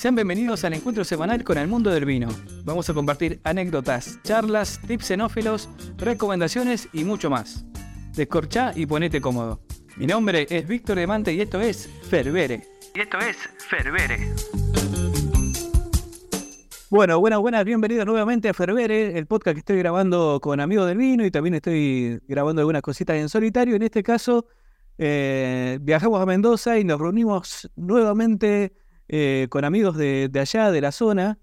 Sean bienvenidos al encuentro semanal con el mundo del vino. Vamos a compartir anécdotas, charlas, tips xenófilos, recomendaciones y mucho más. Descorchá y ponete cómodo. Mi nombre es Víctor Demante y esto es Ferbere. Y esto es Ferbere. Bueno, buenas, buenas, bienvenidos nuevamente a Ferbere, el podcast que estoy grabando con amigos del vino y también estoy grabando algunas cositas en solitario. En este caso, eh, viajamos a Mendoza y nos reunimos nuevamente eh, con amigos de, allá, de la zona.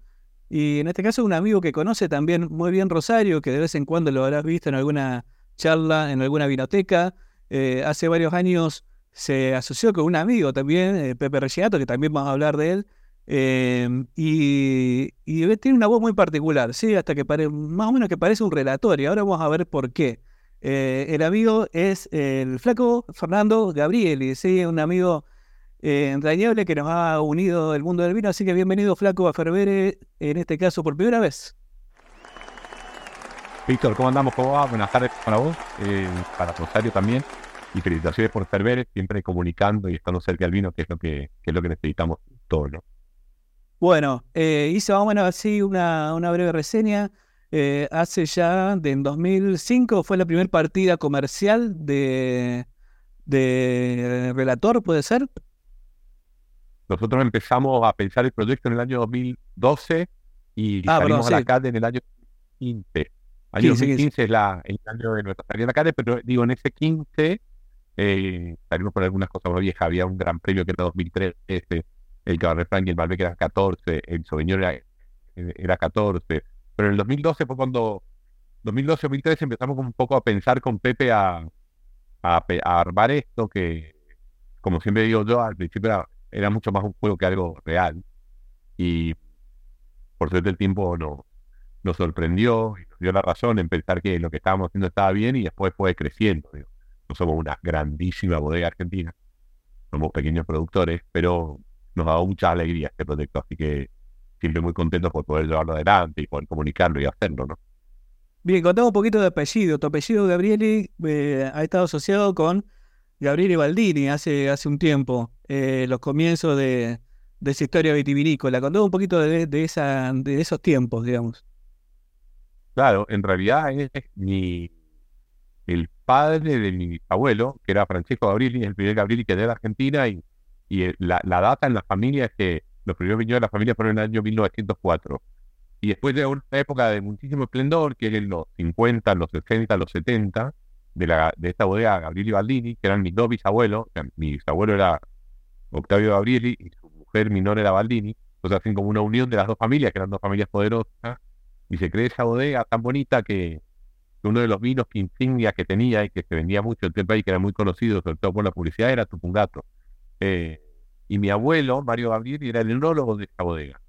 Y en este caso un amigo que conoce también muy bien Rosario, que de vez en cuando lo habrás visto en alguna charla, en alguna vinoteca. Eh, hace varios años se asoció con un amigo también, eh, Pepe Reginato, que también vamos a hablar de él. Em, y, tiene una voz muy particular, ¿sí? Hasta que pare, más o menos que parece un relator, y ahora vamos a ver por qué. el amigo es el flaco Fernando Gabrieli, ¿sí? Un amigo eh, entrañable que nos ha unido el mundo del vino. Así que bienvenido, Flaco, a Ferbere, en este caso por primera vez. Víctor, ¿cómo andamos? ¿Cómo va? Buenas tardes para vos, eh, para Rosario también. Y felicitaciones por Ferbere, siempre comunicando y estando cerca del vino, que es lo que, es lo que necesitamos todos, ¿no? Bueno, eh, hice más o menos así una, una breve reseña. Eh, hace ya, de, en 2005, fue la primera partida comercial de, de Relator, ¿puede ser? Nosotros empezamos a pensar el proyecto en el año 2012 y ah, salimos a la calle en el año 15. El año 2015 es la, el año de nuestra salida a la calle, pero digo, en ese 15 eh, salimos con algunas cosas más viejas. Había un gran premio que era 2013, el Cabernet Franc y el Malbec era 14, el Sauvignon era, era 14. Pero en el 2012 fue cuando, 2012-2013 empezamos un poco a pensar con Pepe a, a, a armar esto que, como siempre digo yo, al principio era era mucho más un juego que algo real. Y por suerte el tiempo no, nos sorprendió y nos dio la razón en pensar que lo que estábamos haciendo estaba bien y después fue creciendo. No somos una grandísima bodega argentina, somos pequeños productores, pero nos ha dado mucha alegría este proyecto, así que siempre muy contentos por poder llevarlo adelante y poder comunicarlo y hacerlo, ¿no? Bien, contamos un poquito de apellido. Tu apellido, Gabrieli, eh, ha estado asociado con Gabriele Baldini hace, hace un tiempo, eh, los comienzos de, de, esa historia vitivinícola. Contó un poquito de, esa, de esos tiempos, digamos. Claro, en realidad es mi, el padre de mi abuelo, que era Francesco Gabrieli, el primer Gabrieli que era de Argentina, y, y la, la, data en la familia es que los primeros viñedos de la familia fueron en el año 1904. Y después de una época de muchísimo esplendor, que es en los 50, los 60, los 70, de, la, de esta bodega Gabrieli Baldini, que eran mis dos bisabuelos, mi bisabuelo era Octavio Gabrieli y su mujer menor era Baldini, entonces hacen como una unión de las dos familias, que eran dos familias poderosas, y se cree esa bodega tan bonita que, uno de los vinos que insignia que tenía y que se vendía mucho en el país, que era muy conocido, sobre todo por la publicidad, era Tupungato. Eh, y mi abuelo, Mario Gabrieli, era el enólogo de esa bodega.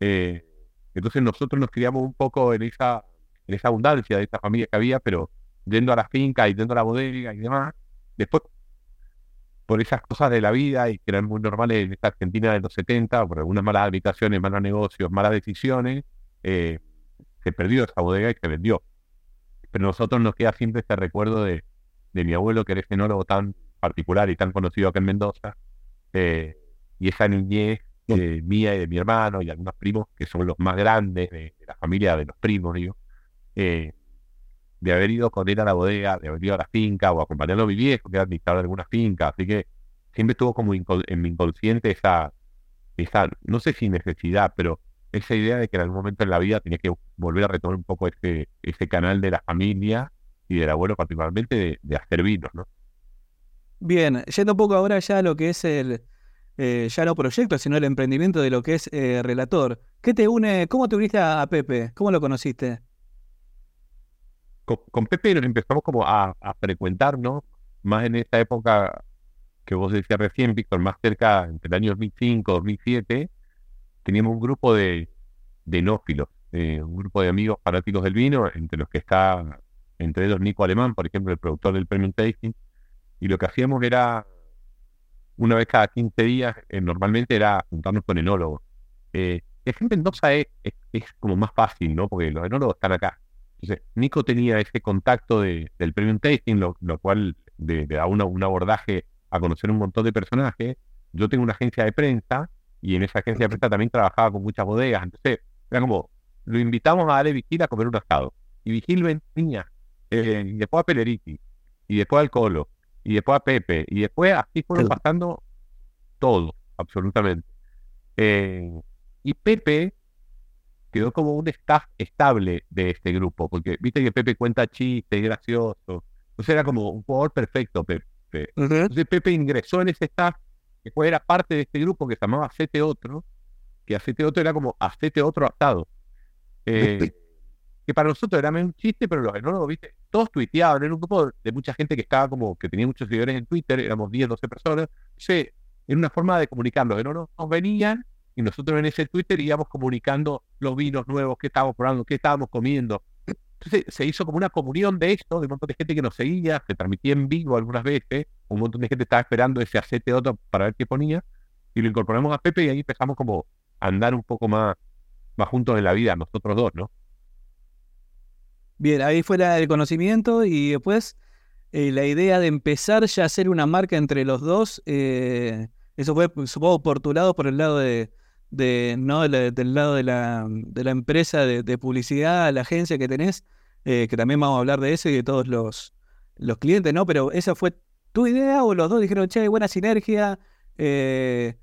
Eh, entonces nosotros nos criamos un poco en esa, en esa abundancia de esa familia que había, pero yendo a la finca y yendo a la bodega y demás. Después, por esas cosas de la vida y que eran muy normales en esta Argentina de los 70, por algunas malas habitaciones, malos negocios, malas decisiones, eh, se perdió esa bodega y se vendió. Pero nosotros nos queda siempre este recuerdo de, de mi abuelo, que era ese tan particular y tan conocido acá en Mendoza, eh, y esa niñez eh, mía y de mi hermano y algunos primos, que son los más grandes de, la familia de los primos, digo, eh, de haber ido con él a la bodega, de haber ido a la finca o acompañarlo a mi viejo, que era administrador de alguna finca. Así que siempre estuvo como en mi inconsciente esa, esa, no sé si necesidad, pero esa idea de que en algún momento en la vida tenía que volver a retomar un poco ese, ese canal de la familia y del abuelo particularmente de, hacer vinos, ¿no? Bien, yendo un poco ahora ya a lo que es el, eh, ya no proyecto, sino el emprendimiento de lo que es eh, relator. ¿Qué te une, cómo te uniste a Pepe? ¿Cómo lo conociste? Con, Pepe nos empezamos como a, frecuentar, ¿no? Más en esta época que vos decías recién, Víctor, más cerca, entre el año 2005, 2007, teníamos un grupo de, de enófilos, eh, un grupo de amigos fanáticos del vino, entre los que está, entre ellos Nico Alemán, por ejemplo, el productor del Premium Tasting, y lo que hacíamos era, una vez cada 15 días, eh, normalmente era juntarnos con enólogos. Eh, en Mendoza es, es, como más fácil, ¿no? Porque los enólogos están acá. Entonces, Nico tenía ese contacto de, del premium tasting, lo, cual le, da un abordaje a conocer un montón de personajes. Yo tengo una agencia de prensa y en esa agencia de prensa también trabajaba con muchas bodegas. Entonces, era como, lo invitamos a Ale Vigil a comer un asado. Y Vigil venía, eh, y después a Peleriti, y después al Colo, y después a Pepe, y después así fueron pasando todo, absolutamente. Eh, y Pepe quedó como un staff estable de este grupo, porque viste que Pepe cuenta chistes, gracioso. Entonces era como un jugador perfecto, Pepe. Entonces Pepe ingresó en ese staff, que después era parte de este grupo que se llamaba Hacete Otro, que Hacete Otro era como Hacete Otro atado. Eh, que para nosotros era un chiste, pero los enólogos, viste, todos tuiteaban, era un grupo de mucha gente que estaba como, que tenía muchos seguidores en Twitter, éramos 10, 12 personas. Entonces, era una forma de comunicar, los enólogos nos venían y nosotros en ese Twitter íbamos comunicando los vinos nuevos, qué estábamos probando, qué estábamos comiendo. Entonces se hizo como una comunión de esto, de un montón de gente que nos seguía, se transmitía en vivo algunas veces, un montón de gente estaba esperando ese acete otro para ver qué ponía, y lo incorporamos a Pepe y ahí empezamos como a andar un poco más, más juntos en la vida, nosotros dos, ¿no? Bien, ahí fue el conocimiento y después eh, la idea de empezar ya a hacer una marca entre los dos, eh, eso fue supongo por tu lado, por el lado de, de, ¿no? del lado de la, de la empresa de, publicidad, la agencia que tenés, eh, que también vamos a hablar de eso y de todos los, los clientes, ¿no? Pero esa fue tu idea o los dos dijeron, che, buena sinergia, eh,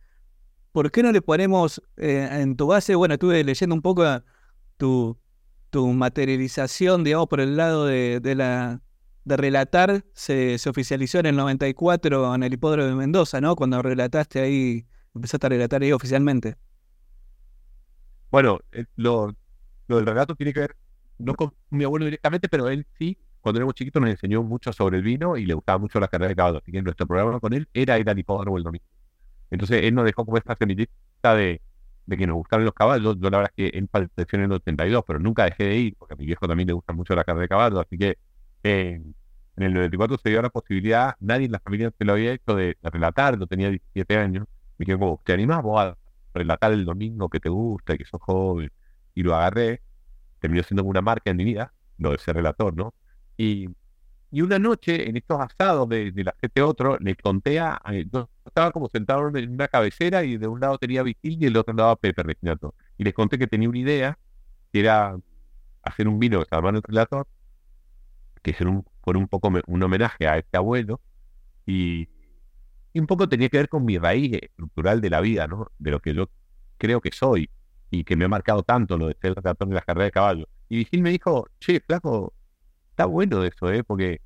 ¿por qué no le ponemos eh, en tu base? Bueno, estuve leyendo un poco tu, tu materialización, digamos, por el lado de, de la de relatar, se, se, oficializó en el 94 en el hipódromo de Mendoza, ¿no? Cuando relataste ahí, empezaste a relatar ahí oficialmente. Bueno, eh, lo, del relato tiene que ver, no con mi abuelo directamente, pero él sí, cuando éramos chiquitos nos enseñó mucho sobre el vino y le gustaba mucho la carrera de caballos. Así que nuestro programa con él era ir al hipódromo el domingo. Entonces él nos dejó como esta semillita de, de que nos gustaban los caballos. Yo la verdad es que él falleció en el 82, pero nunca dejé de ir, porque a mi viejo también le gusta mucho la carrera de caballos. Así que eh, en el 94 se dio la posibilidad, nadie en la familia se lo había hecho de, relatar, yo tenía 17 años. Me dijeron como, ¿te animás vos relatar el domingo que te gusta que sos joven, y lo agarré, terminó siendo una marca en mi vida, lo de ser relator, ¿no? Y, y una noche, en estos asados de, la gente otro, le conté a, yo estaba como sentado en una cabecera y de un lado tenía Vitil y del otro lado a Pepe Reginato. Y les conté que tenía una idea, que era hacer un vino que se el relator, que es un, un poco un homenaje a este abuelo, y, y un poco tenía que ver con mi raíz estructural de la vida, ¿no? De lo que yo creo que soy y que me ha marcado tanto lo de ser ratón de la carrera de caballo. Y Vigil me dijo, che, flaco, está bueno eso, ¿eh? Porque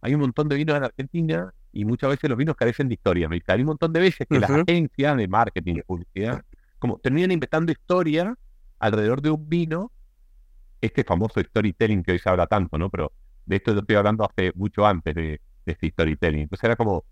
hay un montón de vinos en Argentina y muchas veces los vinos carecen de historia. Me dice, hay un montón de veces que las agencias de marketing, de publicidad, como terminan inventando historia alrededor de un vino, este famoso storytelling que hoy se habla tanto, ¿no? Pero de esto yo estoy hablando hace mucho antes de, de este storytelling. Entonces era como,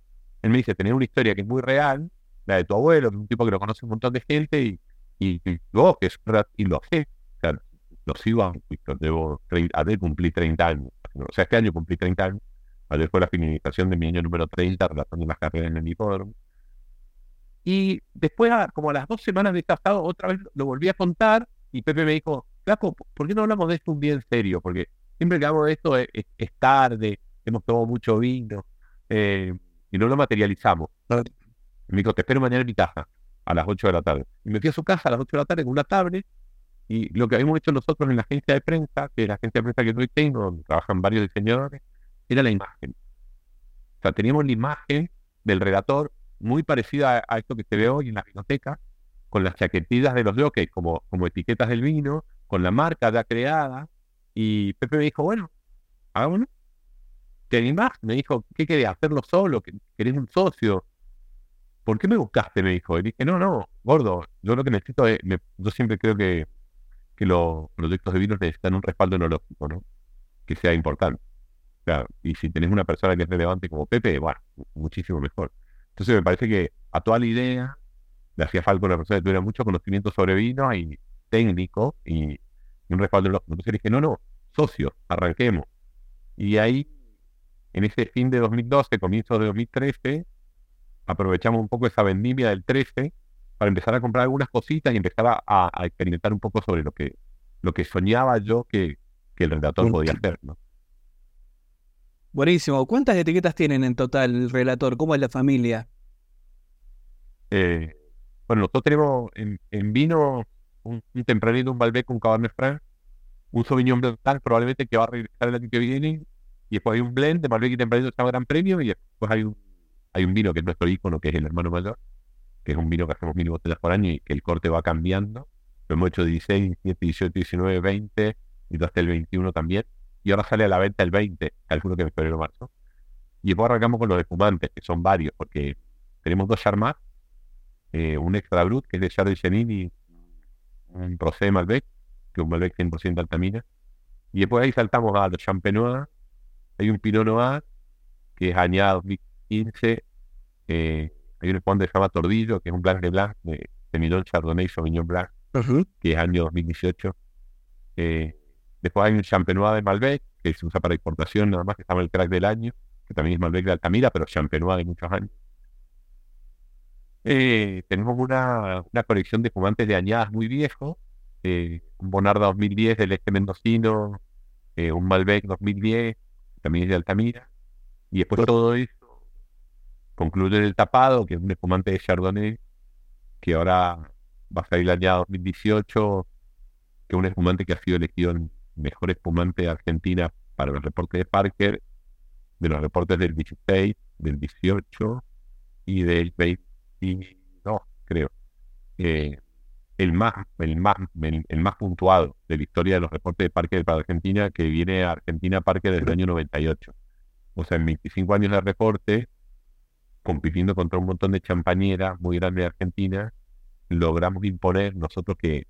él me dice, tener una historia que es muy real, la de tu abuelo, un tipo que lo conoce un montón de gente, y, vos, que es y lo sé, o sea, lo sigo, debo, ayer cumplí 30 años, o sea, este año cumplí 30 años, ayer fue la finalización de mi año número 30, relación las carreras en el hipódromo. Y después, como a las dos semanas de estado, otra vez lo volví a contar, y Pepe me dijo, Flaco, ¿por qué no hablamos de esto un día en serio? Porque siempre que hablamos de esto es, tarde, hemos tomado mucho vino. Eh, y no lo materializamos. Me dijo, te espero mañana en mi casa a las 8 de la tarde. Y me fui a su casa a las 8 de la tarde con una tablet y lo que habíamos hecho nosotros en la agencia de prensa, que es la agencia de prensa que hoy tengo, donde trabajan varios diseñadores, era la imagen. O sea, teníamos la imagen del redactor muy parecida a, esto que se ve hoy en la biblioteca, con las chaquetillas de los jockeys como, como etiquetas del vino, con la marca ya creada. Y Pepe me dijo, bueno, hagámoslo. ¿Te animás? Me dijo, ¿qué querés? ¿Hacerlo solo? ¿Querés un socio? ¿Por qué me buscaste? Me dijo. Y dije, no, no, gordo, yo lo que necesito es, yo siempre creo que, que los proyectos de vino necesitan un respaldo enológico, ¿no? Que sea importante. O sea, y si tenés una persona que es relevante como Pepe, bueno, muchísimo mejor. Entonces me parece que a toda la idea le hacía falta una persona que tuviera mucho conocimiento sobre vino y técnico y, un respaldo enológico. Entonces dije, no, no, socio, arranquemos. Y ahí en ese fin de 2012, comienzo de 2013, aprovechamos un poco esa vendimia del 13 para empezar a comprar algunas cositas y empezar a, experimentar un poco sobre lo que, lo que soñaba yo que, el relator podía hacer. ¿no? Buenísimo. ¿Cuántas etiquetas tienen en total el relator? ¿Cómo es la familia? Eh, Bueno, nosotros tenemos en, vino un, tempranito, un Malbec, un Cabernet Franc, un Sauvignon Blanc probablemente que va a regresar el año que viene, y después hay un blend de Malbec y tempranito que Gran Premio, y después hay un, hay un vino que es nuestro ícono, que es el hermano mayor, que es un vino que hacemos mil botellas por año y que el corte va cambiando. Lo hemos hecho 16, 17, 18, 19, 20 y hasta el 21 también. Y ahora sale a la venta el 20, calculo que en febrero o marzo. Y después arrancamos con los espumantes, que son varios, porque tenemos dos Charmat, eh, un Extra Brut, que es de Chardonnay Chenin, y un Procé Malbec, que es un Malbec 100% altamina. Y después ahí saltamos a los Champenois. Hay un Pinot Noir, que es añado 2015. Eh, hay un espumante que se llama Tordillo, que es un Blanc de Blanc, de Semillon Chardonnay Sauvignon Blanc, que es año 2018. Eh, después hay un Champenois de Malbec, que se usa para exportación, nada más que llama el crack del año, que también es Malbec de Altamira, pero Champenois de muchos años. Eh, tenemos una, una, colección de fumantes de añadas muy viejos, eh, un Bonarda 2010 del este mendocino, un Malbec 2010, también es de Altamira, y después todo eso concluye el tapado, que es un espumante de Chardonnay, que ahora va a salir año 2018, que es un espumante que ha sido elegido el mejor espumante de Argentina para el reporte de Parker, de los reportes del 16, del 18 y del 22, creo. Eh, el más, el más, el, más puntuado de la historia de los reportes de Parker para Argentina, que viene a Argentina Parker desde el año 98. O sea, en 25 años de reporte, compitiendo contra un montón de champañeras muy grandes de Argentina, logramos imponer nosotros que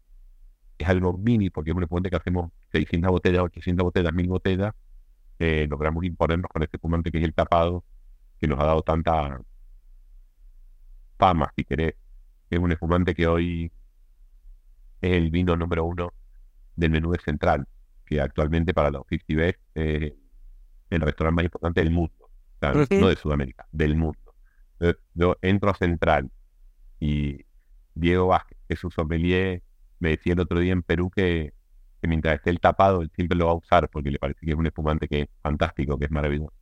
es algo mini, porque es un espumante que hacemos 600 botellas, 800 botellas, 1000 botellas, eh, logramos imponernos con este espumante que es el tapado, que nos ha dado tanta fama, si querés. Es un espumante que hoy es el vino número uno del menú de Central, que actualmente para los 50 Best es el restaurante más importante del mundo, no de Sudamérica, del mundo. Yo entro a Central y Diego Vázquez, que es un sommelier, me decía el otro día en Perú que, mientras esté el tapado, él siempre lo va a usar porque le parece que es un espumante que es fantástico, que es maravilloso.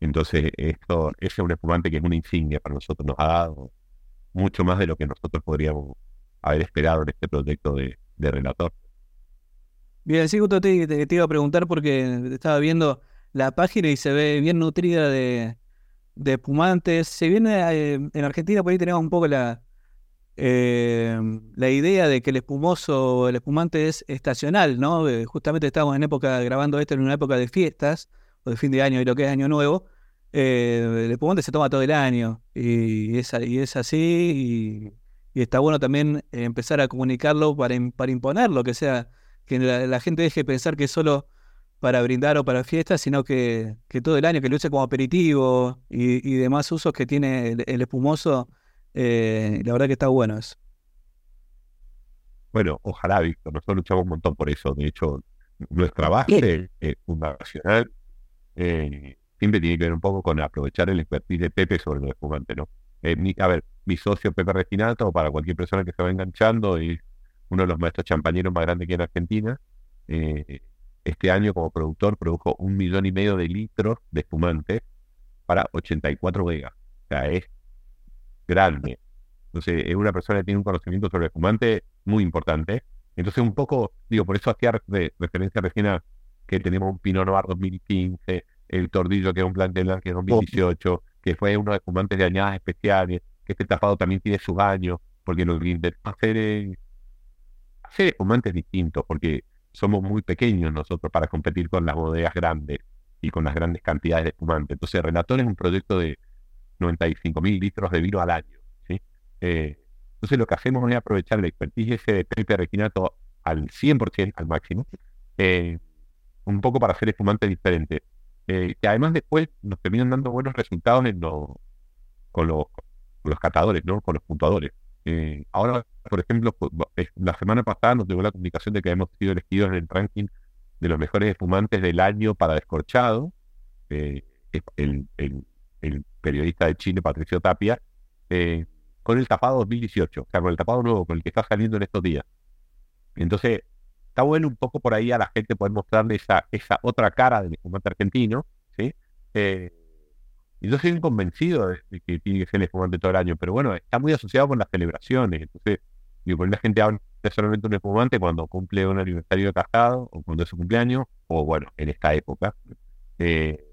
Entonces, esto, ese es un espumante que es una insignia para nosotros, nos ha dado mucho más de lo que nosotros podríamos haber esperado en este proyecto de, relator. Bien, sí, justo te, te, iba a preguntar porque estaba viendo la página y se ve bien nutrida de, de espumantes. Se viene eh, en Argentina, por ahí tenemos un poco la, eh, la idea de que el espumoso, el espumante es estacional, ¿no? Eh, justamente estamos en época, grabando esto en una época de fiestas, o de fin de año y lo que es año nuevo. Eh, el espumante se toma todo el año y es, y es así y, está bueno también empezar a comunicarlo para, para imponerlo, que sea, que la, gente deje de pensar que es solo para brindar o para fiestas, sino que, que todo el año, que lo use como aperitivo y, demás usos que tiene el espumoso eh, la verdad que está bueno eso. Bueno, ojalá, Víctor. Nosotros luchamos un montón por eso. De hecho, nuestra base eh, fundacional eh, siempre tiene que ver un poco con aprovechar el expertise de Pepe sobre los espumantes, ¿no? A ver, mi socio Pepe Reginato, para cualquier persona que se va enganchando, es uno de los maestros champañeros más grandes que en Argentina. este año, como productor, produjo un millón y medio de litros de espumante para 84 vegas. O sea, es grande. Entonces, es una persona que tiene un conocimiento sobre el fumante muy importante. Entonces, un poco, digo, por eso hacía de, referencia recién a que tenemos un Pinot Noir 2015, el Tordillo, que es un Blanc de que es 2018, que fue uno de fumantes de añadas especiales, que este tapado también tiene sus años, porque lo que hacer es hacer espumantes distintos, porque somos muy pequeños nosotros para competir con las bodegas grandes y con las grandes cantidades de espumante. Entonces, Relator es un proyecto de 95 mil litros de vino al año. ¿sí? Eh, entonces lo que hacemos es aprovechar el expertise de Pepe Reginato al 100%, al máximo, eh, un poco para hacer espumantes diferentes. Eh, que además después nos terminan dando buenos resultados en con, los, catadores, ¿no? con los puntuadores. ahora, por ejemplo, la semana pasada nos llegó la comunicación de que hemos sido elegidos en el ranking de los mejores espumantes del año para descorchado. el, el periodista de Chile, Patricio Tapia, eh, con el tapado 2018, o sea, con el tapado nuevo, con el que está saliendo en estos días. Entonces, está bueno un poco por ahí a la gente poder mostrarle esa, esa otra cara del espumante argentino, ¿sí? Eh, Y yo soy convencido de, que tiene que ser el espumante todo el año, pero bueno, está muy asociado con las celebraciones. Entonces, digo, por la gente habla solamente un espumante cuando cumple un aniversario de casado o cuando es su cumpleaños, o bueno, en esta época. Eh,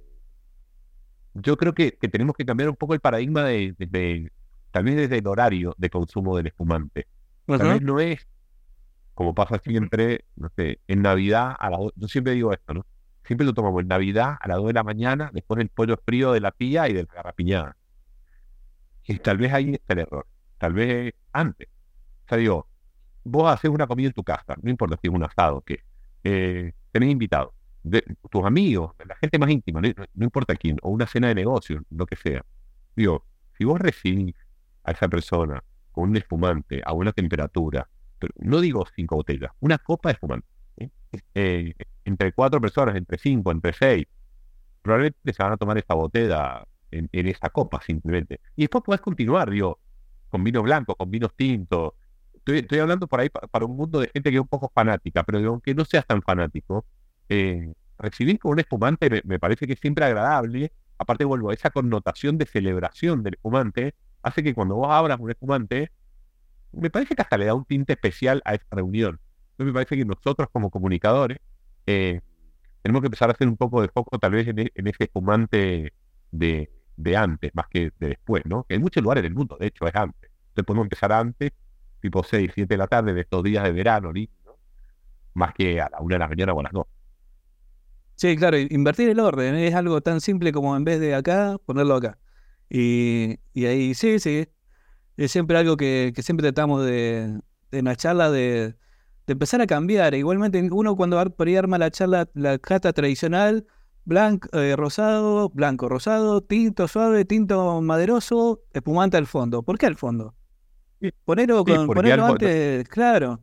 yo creo que, tenemos que cambiar un poco el paradigma de, vez desde el horario de consumo del espumante. Tal vez no es como pasa siempre, no sé, en Navidad, a la, yo siempre digo esto, ¿no? Siempre lo tomamos en Navidad a las 2 de la mañana, después del pollo frío de la tía y de la garrapiñada. Y tal vez ahí está el error. Tal vez antes. O sea, digo, vos haces una comida en tu casa, no importa si es un asado, que eh, tenés invitados, tus amigos, la gente más íntima, no, importa quién, o una cena de negocio, lo que sea. Digo, si vos recibís a esa persona con un espumante a buena temperatura, no digo cinco botellas, una copa de espumante, eh, entre cuatro personas, entre cinco, entre seis, probablemente se van a tomar esta botella en, esta copa simplemente. Y después puedes continuar, digo, con vino blanco, con vinos tintos. Estoy, hablando por ahí para, un mundo de gente que es un poco fanática, pero aunque no seas tan fanático, eh, recibir con un espumante me, parece que es siempre agradable. Aparte, vuelvo, esa connotación de celebración del espumante hace que cuando vos abras un espumante, me parece que hasta le da un tinte especial a esta reunión. Entonces me parece que nosotros como comunicadores eh, tenemos que empezar a hacer un poco de foco tal vez en, e, ese espumante de, antes, más que de después, ¿no? Que en muchos lugares del mundo, de hecho, es antes. Entonces podemos empezar antes, tipo 6, 7 de la tarde de estos días de verano, ¿no? Más que a la 1 de la mañana o a las 2. Sí, claro, invertir el orden es algo tan simple como en vez de acá, ponerlo acá. Y, ahí sí, sí, es siempre algo que, siempre tratamos de, de en la charla de, de empezar a cambiar. Igualmente, uno cuando por ahí arma la charla, la cata tradicional, blanco, eh, rosado, blanco, rosado, tinto suave, tinto maderoso, espumante al fondo. ¿Por qué al fondo? Ponerlo, con, ponerlo antes, claro.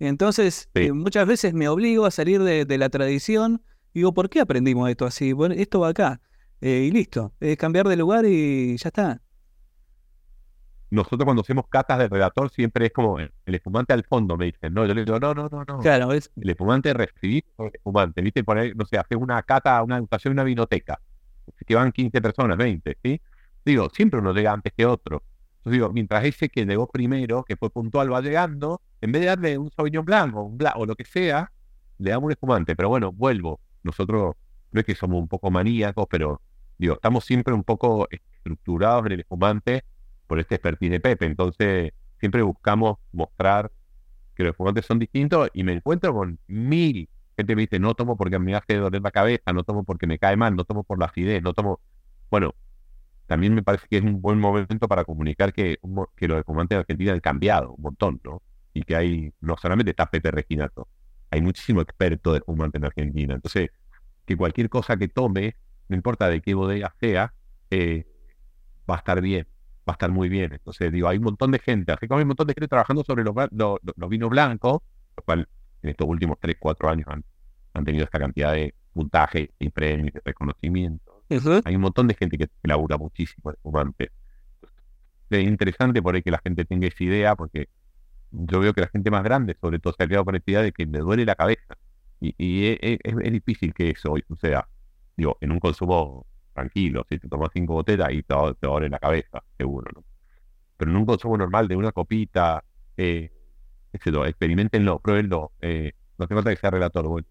Entonces, eh, muchas veces me obligo a salir de, la tradición. Digo, ¿por qué aprendimos esto así? Bueno, esto va acá. Eh, y listo. Es cambiar de lugar y ya está nosotros cuando hacemos catas de redactor siempre es como el, espumante al fondo, me dicen. No, yo le digo, no, no, no, no. Claro, es... El espumante recibir el espumante, ¿viste? Poner, no sé, hacer una cata, una educación, una vinoteca. Que van 15 personas, 20, ¿sí? Digo, siempre uno llega antes que otro. Entonces digo, mientras ese que llegó primero, que fue puntual, va llegando, en vez de darle un sauvignon blanco, un blanco o lo que sea, le damos un espumante. Pero bueno, vuelvo. Nosotros no es que somos un poco maníacos, pero digo, estamos siempre un poco estructurados en el espumante por este expertise de Pepe. Entonces, siempre buscamos mostrar que los espumantes son distintos y me encuentro con mil gente me dice, no tomo porque me hace doler la cabeza, no tomo porque me cae mal, no tomo por la acidez, no tomo... Bueno, también me parece que es un buen momento para comunicar que, que los espumantes de Argentina han cambiado un montón, ¿no? Y que hay, no solamente está Pepe Reginato, hay muchísimo experto de espumantes en Argentina. Entonces, que cualquier cosa que tome, no importa de qué bodega sea, eh, va a estar bien va a estar muy bien. Entonces, digo, hay un montón de gente, hay un montón de gente trabajando sobre los, vinos blancos, lo cual en estos últimos 3, 4 años han, han tenido esta cantidad de puntaje y premios, de reconocimiento. Hay un montón de gente que, labura muchísimo espumante. Es interesante por ahí que la gente tenga esa idea, porque yo veo que la gente más grande, sobre todo, se ha quedado con esta idea de que le duele la cabeza. Y, es, es, difícil que eso hoy suceda. Digo, en un consumo tranquilo, si te tomas cinco botellas y te, te la cabeza, seguro, ¿no? Pero en un consumo normal de una copita, eh, experimentenlo, pruébenlo, eh, no hace falta que sea relator, bueno.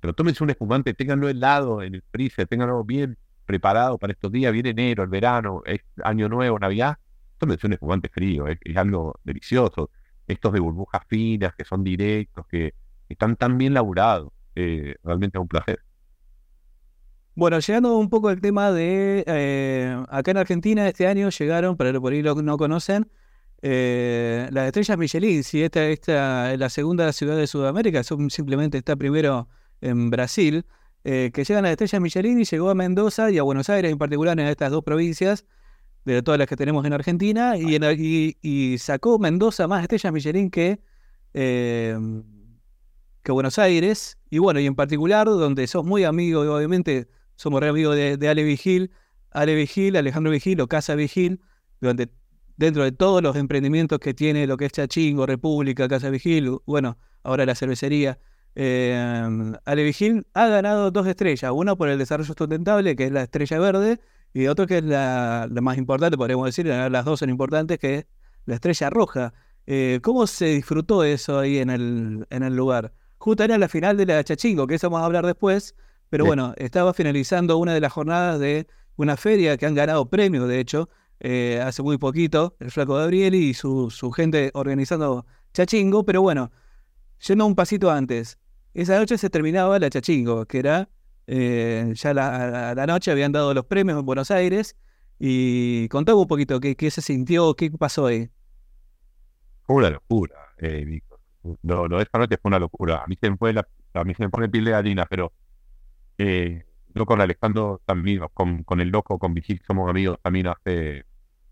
Pero tómense un espumante, ténganlo helado en el freezer, ténganlo bien preparado para estos días, viene enero, el verano, es año nuevo, Navidad, tómense un espumante frío, es, algo delicioso. Estos de burbujas finas, que son directos, que están tan bien laburados, eh, realmente es un placer. Bueno, llegando un poco al tema de eh, acá en Argentina este año llegaron, para los por ahí lo no conocen, eh, las estrellas Michelin. Si esta, esta es la segunda ciudad de Sudamérica, simplemente está primero en Brasil, eh, que llegan las estrellas Michelin y llegó a Mendoza y a Buenos Aires en particular en estas dos provincias de todas las que tenemos en Argentina y, en, sacó Mendoza más estrellas Michelin que que Buenos Aires, y bueno, y en particular, donde sos muy amigo, obviamente, somos re amigos de, Ale Vigil, Ale Vigil, Alejandro Vigil o Casa Vigil, donde dentro de todos los emprendimientos que tiene lo que es Chachingo, República, Casa Vigil, bueno, ahora la cervecería, eh, Ale Vigil ha ganado dos estrellas, una por el desarrollo sustentable, que es la estrella verde, y otro que es la, más importante, podríamos decir, las dos son importantes, que es la Estrella Roja. Eh, ¿Cómo se disfrutó eso ahí en el, en el lugar? Justo era la final de la Chachingo, que eso vamos a hablar después, pero bueno, estaba finalizando una de las jornadas de una feria que han ganado premios, de hecho, eh, hace muy poquito, el Flaco Gabriel y su, su gente organizando Chachingo, pero bueno, yendo un pasito antes, esa noche se terminaba la Chachingo, que era eh, ya la, la, noche habían dado los premios en Buenos Aires. Y contame un poquito qué, qué se sintió, qué pasó ahí. Fue una locura, eh, No, no, esta noche fue una locura. A mí se me, fue la, a mí se me pone piel de pero eh, yo con Alejandro también, con, con el loco, con Vigil, somos amigos también hace,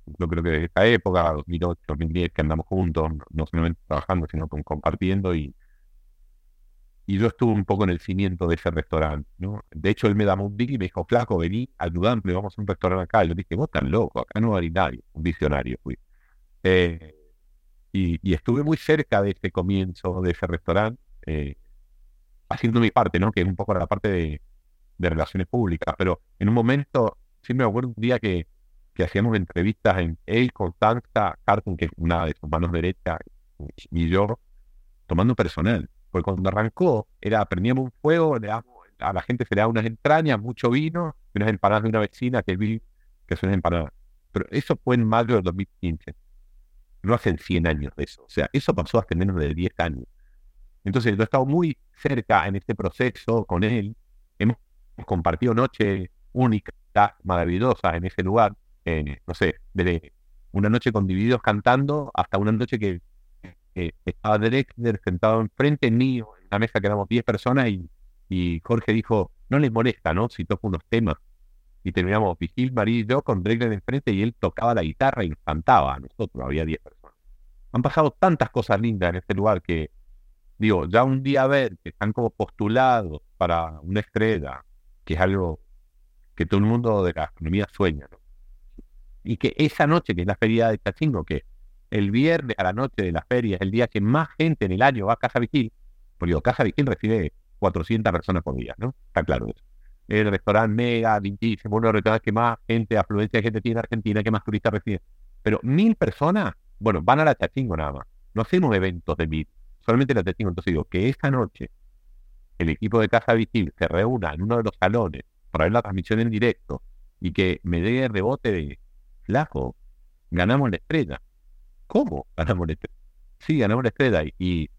yo creo que desde esa época, 2008, 2010, que andamos juntos, no solamente trabajando, sino compartiendo y y yo estuve un poco en el cimiento de ese restaurante, ¿no? De hecho, él me daba un big y me dijo, flaco, vení, ayudame, vamos a un restaurante acá. Y yo dije, vos estás loco, acá no hay nadie, un visionario fui. Eh, y, estuve muy cerca de ese comienzo de ese restaurante, eh, haciendo mi parte, ¿no? Que es un poco la parte de, relaciones públicas, pero en un momento, sí me acuerdo un día que, que hacíamos entrevistas en él, Constanza, Carton, que es una de sus manos derechas, y yo, tomando personal porque cuando arrancó, era prendíamos un fuego, le damos, a la gente se le da unas entrañas, mucho vino, y unas empanadas de una vecina que vi que son empanadas. Pero eso fue en mayo del 2015. No hacen 100 años de eso. O sea, eso pasó hace menos de 10 años. Entonces, yo he estado muy cerca en este proceso con él. Hemos compartido noches únicas, maravillosas en ese lugar. no sé, desde una noche con divididos cantando hasta una noche que estaba Drexler sentado enfrente mío, en una mesa que éramos 10 personas, y, y, Jorge dijo, no les molesta, ¿no? Si toco unos temas. Y terminamos Vigil, María y yo con Drexler enfrente, y él tocaba la guitarra y cantaba a nosotros, había 10 personas. Han pasado tantas cosas lindas en este lugar que, digo, ya un día ver que están como postulados para una estrella, que es algo que todo el mundo de la gastronomía sueña. Y que esa noche, que es la feria de Chachingo, que el viernes a la noche de la feria es el día que más gente en el año va a Casa Vigil, porque digo, Casa Vigil recibe 400 personas por día, ¿no? Está claro eso. El restaurante mega, lindísimo, uno de los restaurantes que más gente, afluencia de gente tiene en Argentina, que más turistas recibe. Pero mil personas, bueno, van a la Chachingo nada más. No hacemos eventos de mil, solamente la Chachingo. Entonces digo, que esta noche el equipo de Casa Vigil se reúna en uno de los salones para ver la transmisión en directo y que me dé el rebote de flaco, ganamos la estrella. ¿cómo ganamos la estrella? Sí, ganamos la estrella. Y,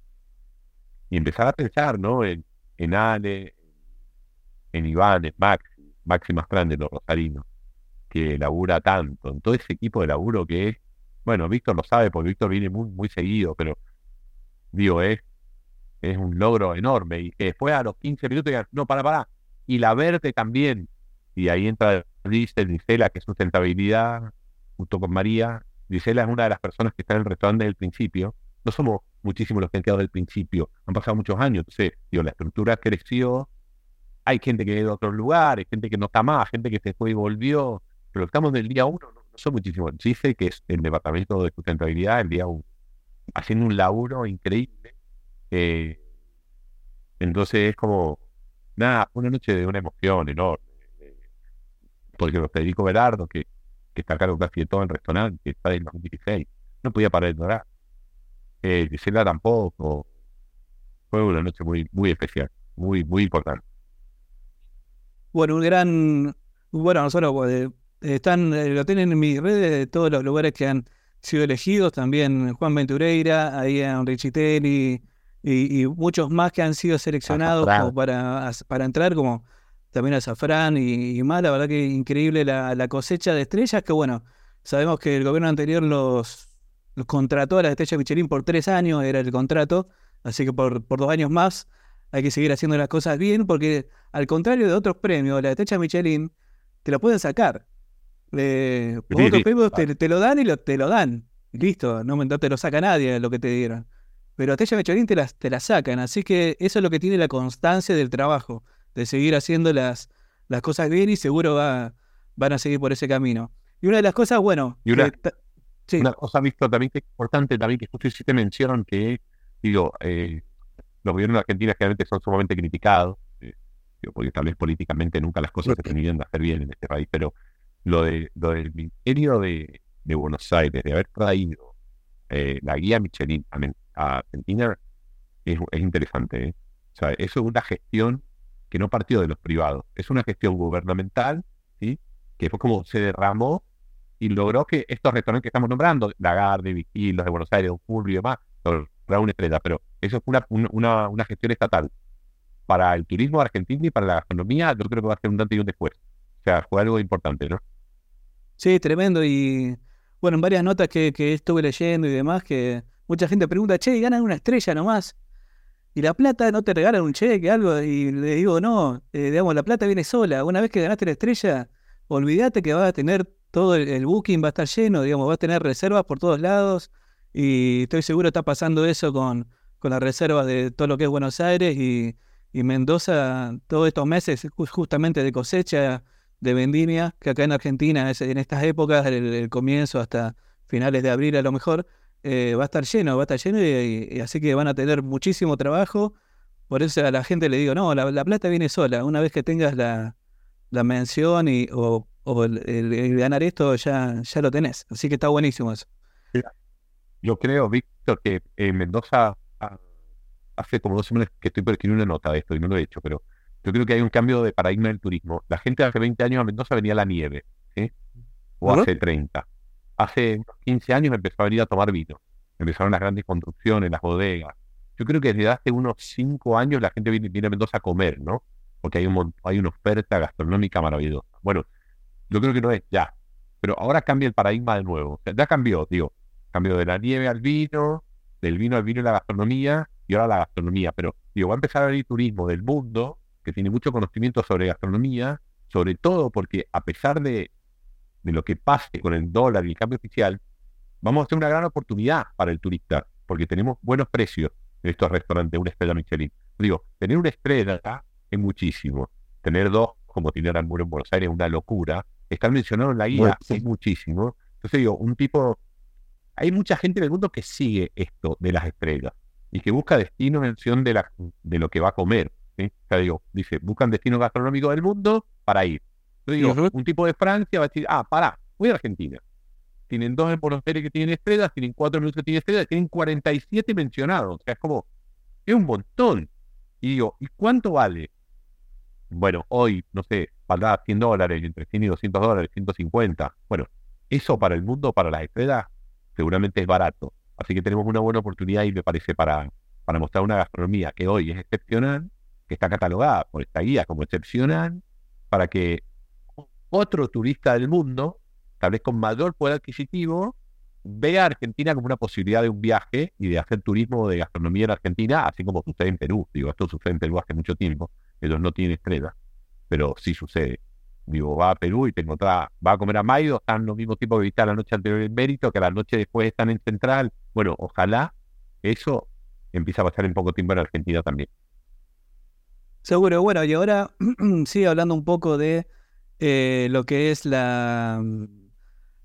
y empezar a pensar, ¿no? En, en Ale, en Iván, en Maxi, Maxi más grande, los rosarinos, que labura tanto, en todo ese equipo de laburo que es, bueno, Víctor lo sabe, porque Víctor viene muy, muy seguido, pero digo, es, es un logro enorme. Y que después a los 15 minutos digan, no, para, para. Y la verde también. Y ahí entra dice Gisela, que es sustentabilidad, junto con María, Gisela es una de las personas que está en el restaurante desde el principio. No somos muchísimos los que han quedado del principio. Han pasado muchos años. Entonces, digo, la estructura creció. Hay gente que viene de otros lugares, gente que no está más, gente que se fue y volvió. Pero estamos del día uno, no, son muchísimos. Dice que es el departamento de sustentabilidad el día uno. Haciendo un laburo increíble. Eh, entonces es como, nada, una noche de una emoción enorme. Eh, porque Federico Berardo, que que está acá casi de todo el restaurante, que está en 2016. No podía parar de llorar. Eh, Gisela tampoco. Fue una noche muy, muy especial, muy, muy importante. Bueno, un gran. Bueno, nosotros pues, están, eh, lo tienen en mis redes de todos los lugares que han sido elegidos, también Juan Ventureira, ahí en Richitelli y, y, muchos más que han sido seleccionados para, para entrar, como también a Zafrán y, más, la verdad que increíble la, cosecha de estrellas, que bueno, sabemos que el gobierno anterior los, los contrató a la estrella Michelin por tres años, era el contrato, así que por, por dos años más hay que seguir haciendo las cosas bien, porque al contrario de otros premios, la estrella Michelin te lo pueden sacar. Eh, otros premios te, lo dan y lo, te lo dan. listo, no, no, te lo saca nadie lo que te dieron. Pero Estrella Michelin te las, te la sacan, así que eso es lo que tiene la constancia del trabajo de seguir haciendo las, las cosas bien y seguro va, van a seguir por ese camino. Y una de las cosas, bueno... Y una, cosa, visto también que es importante, también que justo hiciste mención, que, digo, eh, los gobiernos de Argentina generalmente son sumamente criticados, eh, porque tal vez políticamente nunca las cosas se terminan de hacer bien en este país, pero lo, de, lo del Ministerio de, Buenos Aires, de haber traído eh, la guía Michelin a, Argentina, es, interesante. ¿eh? O sea, eso es una gestión que no partió de los privados, es una gestión gubernamental, ¿sí? que fue como se derramó y logró que estos restaurantes que estamos nombrando, Lagarde, Vigil, los de Buenos Aires, Fulvio y demás, lograron una estrella. Pero eso fue una, una, una gestión estatal. Para el turismo argentino y para la gastronomía, yo creo que va a ser un antes y un después. O sea, fue algo importante, ¿no? Sí, tremendo. Y bueno, en varias notas que estuve leyendo y demás, que mucha gente pregunta, che, ganan una estrella nomás. Y la plata no te regalan un cheque, algo. Y le digo, no, eh, digamos, la plata viene sola. Una vez que ganaste la estrella, olvídate que vas a tener todo el, booking, va a estar lleno, digamos, vas a tener reservas por todos lados. Y estoy seguro está pasando eso con, con las reservas de todo lo que es Buenos Aires y, y Mendoza, todos estos meses justamente de cosecha de vendimia, que acá en Argentina, en estas épocas, el, comienzo hasta finales de abril a lo mejor, eh, va a estar lleno, va a estar lleno y, así que van a tener muchísimo trabajo. Por eso a la gente le digo, no, la, plata viene sola. Una vez que tengas la, mención y, o, el, ganar esto, ya, ya lo tenés. Así que está buenísimo eso. Yo creo, Víctor, que en Mendoza ah, hace como dos semanas que estoy escribir una nota de esto y no lo he hecho, pero yo creo que hay un cambio de paradigma del turismo. La gente hace 20 años a Mendoza venía a la nieve, ¿sí? O hace 30. Hace unos 15 años empezó a venir a tomar vino. Empezaron las grandes construcciones, las bodegas. Yo creo que desde hace unos 5 años la gente viene, a Mendoza a comer, ¿no? Porque hay, un, hay una oferta gastronómica maravillosa. Bueno, yo creo que no es ya. Pero ahora cambia el paradigma de nuevo. ya cambió, digo. Cambió de la nieve al vino, del vino al vino y la gastronomía, y ahora la gastronomía. Pero, digo, va a empezar a venir turismo del mundo que tiene mucho conocimiento sobre gastronomía, sobre todo porque a pesar de, lo que pase con el dólar y el cambio oficial, vamos a tener una gran oportunidad para el turista, porque tenemos buenos precios en estos restaurantes, una estrella Michelin. Digo, tener una estrella es muchísimo. Tener dos, como tiene Aramburu en Buenos Aires, es una locura. Estar mencionado en la guía es muchísimo. Entonces digo, un tipo... Hay mucha gente en el mundo que sigue esto de las estrellas y que busca destinos en función de, la, de lo que va a comer. ¿sí? O sea, digo, dice, buscan destino gastronómico del mundo para ir. Un tipo de Francia va a decir, ah, pará, voy a Argentina. Tienen dos en Buenos Aires que tienen estrellas, tienen cuatro minutos que tienen estrellas, tienen 47 mencionados. O sea, es como, es un montón. Y digo, ¿y cuánto vale? Bueno, hoy, no sé, valdrá 100 dólares, entre 100 y 200 dólares, 150. Bueno, eso para el mundo, para las estrellas, seguramente es barato. Así que tenemos una buena oportunidad y me parece para, para mostrar una gastronomía que hoy es excepcional que está catalogada por esta guía como excepcional, para que otro turista del mundo, tal vez con mayor poder adquisitivo, vea a Argentina como una posibilidad de un viaje y de hacer turismo de gastronomía en Argentina, así como sucede en Perú. Digo, esto sucede en Perú hace mucho tiempo, ellos no tienen estrella, pero sí sucede. Digo, va a Perú y te encontrás, va a comer a Maido, están los mismos tipos que viste la noche anterior en Mérito, que la noche después están en Central. Bueno, ojalá eso empiece a pasar en poco tiempo en Argentina también. Seguro, bueno, y ahora sigue hablando un poco de eh, lo que es la, mm,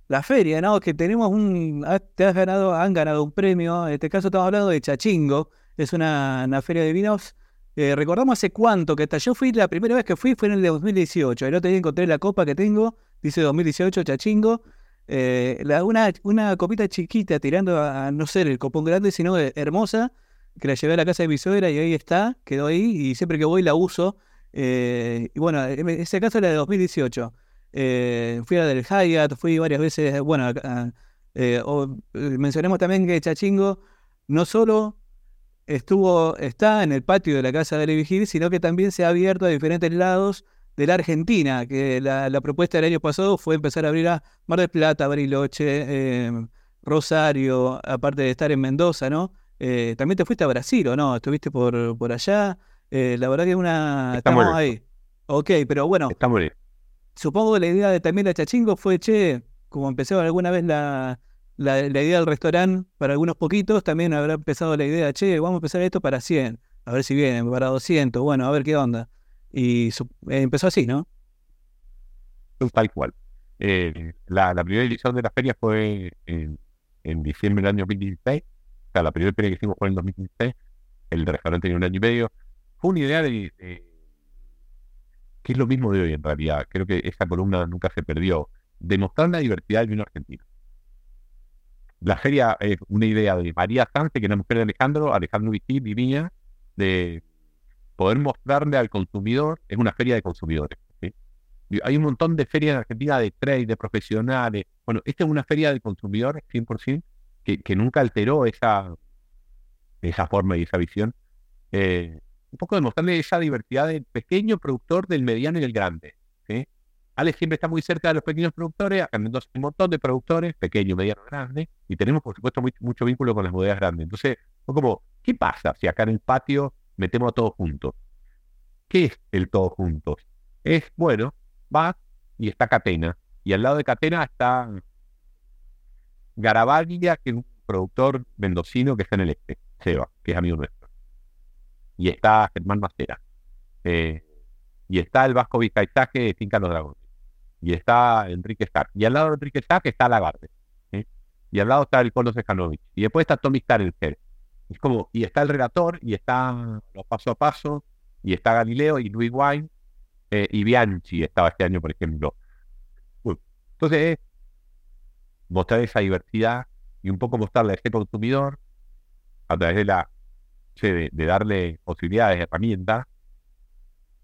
la feria, ¿no? Que tenemos un, te has ganado, han ganado un premio, en este caso estamos hablando de Chachingo, es una, feria de vinos. Eh, recordamos hace cuánto que está. Yo fui, la primera vez que fui fue en el de 2018. El otro día encontré la copa que tengo, dice 2018 Chachingo. Eh, la, una, una copita chiquita tirando a, no ser el copón grande, sino hermosa que la llevé a la casa de mi suegra y ahí está, quedó ahí y siempre que voy la uso. Eh, y bueno, ese caso era de 2018. Eh, fui a la del Hyatt, fui varias veces, bueno, eh, mencionemos también que Chachingo no solo estuvo, está en el patio de la casa de Levi sino que también se ha abierto a diferentes lados de la Argentina, que la, propuesta del año pasado fue empezar a abrir a Mar del Plata, Bariloche, Rosario, aparte de estar en Mendoza, ¿no? Eh, también te fuiste a Brasil, ¿o no? Estuviste por, por allá. Eh, la verdad que una... Estamos ahí. Ok, pero bueno. Estamos bien. Supongo que la idea de también la Chachingo fue, che, como empezó alguna vez la, la, idea del restaurante para algunos poquitos, también habrá empezado la idea, che, vamos a empezar esto para 100, a ver si vienen, para 200, bueno, a ver qué onda. Y eh, empezó así, ¿no? Tal cual. la, la, primera edición de la feria fue en, en diciembre del año 2016 sea, la primera feria que hicimos fue en el 2015, el restaurante tenía un año y medio. Fue una idea de, que es lo mismo de hoy en realidad. Creo que esa columna nunca se perdió. demostrar la diversidad del vino argentino. La feria es una idea de María Sánchez, que es la mujer de Alejandro, Alejandro Vigil mía, de poder mostrarle al consumidor, es una feria de consumidores. Hay un montón de ferias en Argentina de trade, de profesionales. Bueno, esta es una feria de consumidores 100%, que, que nunca alteró esa, esa forma y esa visión. Eh, un poco demostrarle esa diversidad del pequeño productor, del mediano y del grande. ¿sí? Alex siempre está muy cerca de los pequeños productores, acá en Mendoza hay un montón de productores, pequeño, mediano, grande, y tenemos por supuesto mucho vínculo con las bodegas grandes. Entonces, como, ¿qué pasa si acá en el patio metemos a todos juntos? ¿Qué es el todos juntos? Es, bueno, va y está Catena, y al lado de Catena está Garabaglia, que es un productor mendocino que está en el este, Seba, que es amigo nuestro. Y está Germán Macera. Eh, y está el Vasco Vizcaizaje de Finca Los Dragones y está Enrique Stark. Y al lado de Enrique Stark está Lagarde. Y al lado está el Carlos Sejanovic. Y después está Tommy Starelger. Es como, y está el relator, y está los paso a paso, y está Galileo, y Louis Wine, eh, y Bianchi estaba este año, por ejemplo. entonces, mostrar esa diversidad y un poco mostrarle a ese consumidor, a través de la de, darle posibilidades, herramientas,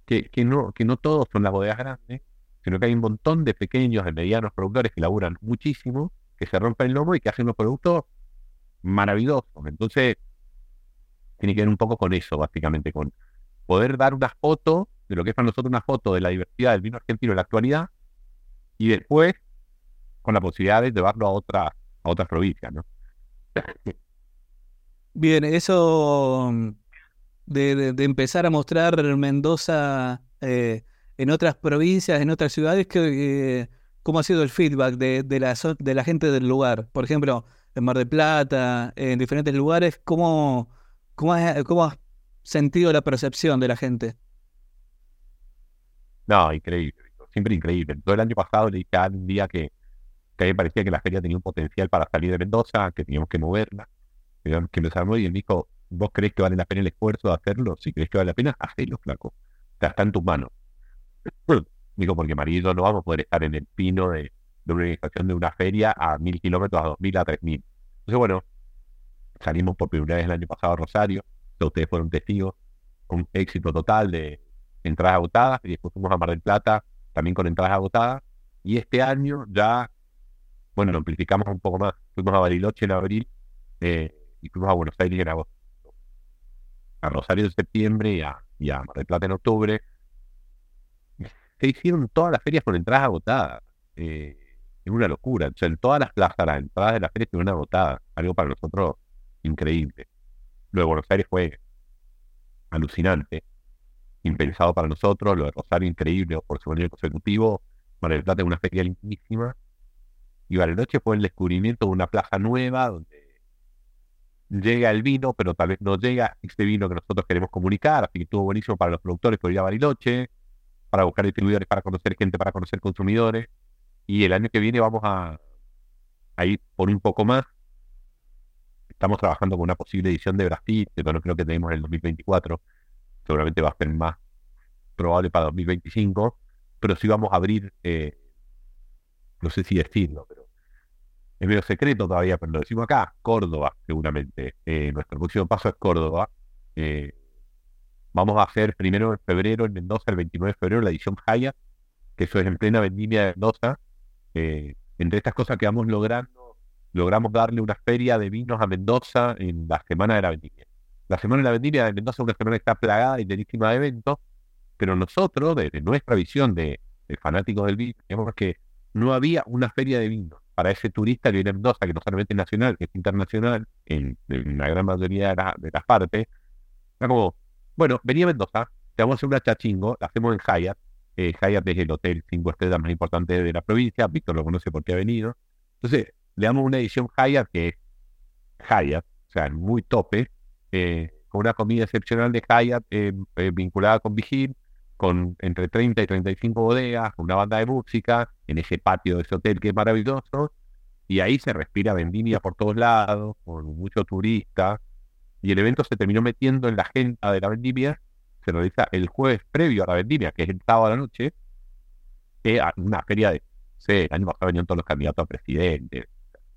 que, que, no, que no todos son las bodegas grandes, sino que hay un montón de pequeños, de medianos productores que laburan muchísimo, que se rompen el lomo y que hacen unos productos maravillosos. Entonces, tiene que ver un poco con eso, básicamente, con poder dar una foto de lo que es para nosotros una foto de la diversidad del vino argentino en la actualidad y después con la posibilidad de llevarlo a, otra, a otras provincias, ¿no? Bien, eso de, empezar a mostrar Mendoza eh, en otras provincias, en otras ciudades, que, ¿cómo ha sido el feedback de, de, la, de la gente del lugar? Por ejemplo, en Mar del Plata, en diferentes lugares, ¿cómo, cómo, has, cómo has sentido la percepción de la gente? No, increíble, siempre increíble. Todo el año pasado le dije a un día que, que me parecía que la feria tenía un potencial para salir de Mendoza, que teníamos que moverla, que empezamos y él dijo, ¿vos crees que vale la pena el esfuerzo de hacerlo? Si crees que vale la pena, hacelo, flaco. O sea, está en tus manos. Digo, porque marido no vamos a poder estar en el pino de, una organización de una feria a mil kilómetros, a dos mil, a tres mil. Entonces, bueno, salimos por primera vez el año pasado a Rosario, ustedes fueron testigos, un éxito total de entradas agotadas, y después fuimos a Mar del Plata también con entradas agotadas, y este año ya, bueno, lo amplificamos un poco más, fuimos a Bariloche en abril eh, y fuimos a Buenos Aires en agosto, a Rosario en septiembre y a, y Mar del Plata en octubre, se hicieron todas las ferias con entradas agotadas. Eh, es una locura. O sea, en todas las plazas, las entradas de las ferias estuvieron agotadas. Algo para nosotros increíble. Lo de Buenos Aires fue alucinante. Impensado para nosotros. Lo de Rosario, increíble por segundo año consecutivo. Mar del Plata es una feria lindísima. Y Bariloche fue el descubrimiento de una plaza nueva donde llega el vino, pero tal vez no llega este vino que nosotros queremos comunicar. Así que estuvo buenísimo para los productores por ir a Bariloche para buscar distribuidores, para conocer gente, para conocer consumidores. Y el año que viene vamos a, ir por un poco más. Estamos trabajando con una posible edición de Brasil, que no creo que tenemos en el 2024. Seguramente va a ser más probable para 2025. Pero sí vamos a abrir, eh, no sé si decirlo, pero es medio secreto todavía, pero lo decimos acá, Córdoba, seguramente. Eh, nuestro próximo paso es Córdoba. Eh, Vamos a hacer primero en febrero en Mendoza, el 29 de febrero, la edición Haya, que eso es en plena vendimia de Mendoza. Eh, entre estas cosas que vamos logrando, logramos darle una feria de vinos a Mendoza en la semana de la vendimia. La semana de la vendimia de Mendoza es una semana que está plagada y llenísima de eventos, pero nosotros, desde nuestra visión de, fanáticos del vino, vemos que no había una feria de vinos para ese turista que viene a Mendoza, que no solamente es nacional, que es internacional, en, la gran mayoría de, de las partes. Era como, bueno, venía a Mendoza, te vamos a hacer una chachingo, la hacemos en Hyatt. Eh, Hyatt es el hotel cinco estrellas más importante de la provincia. Víctor lo conoce porque ha venido. Entonces, le damos una edición Hyatt que es Hyatt, o sea, muy tope, eh, con una comida excepcional de Hyatt eh, eh, vinculada con Vigil, con entre 30 y 35 bodegas, con una banda de música, en ese patio de ese hotel que es maravilloso. Y ahí se respira vendimia por todos lados, con mucho turista y el evento se terminó metiendo en la agenda de la vendimia. Se realiza el jueves previo a la vendimia, que es el sábado a la noche, una feria de sé, el año pasado venían todos los candidatos a presidente.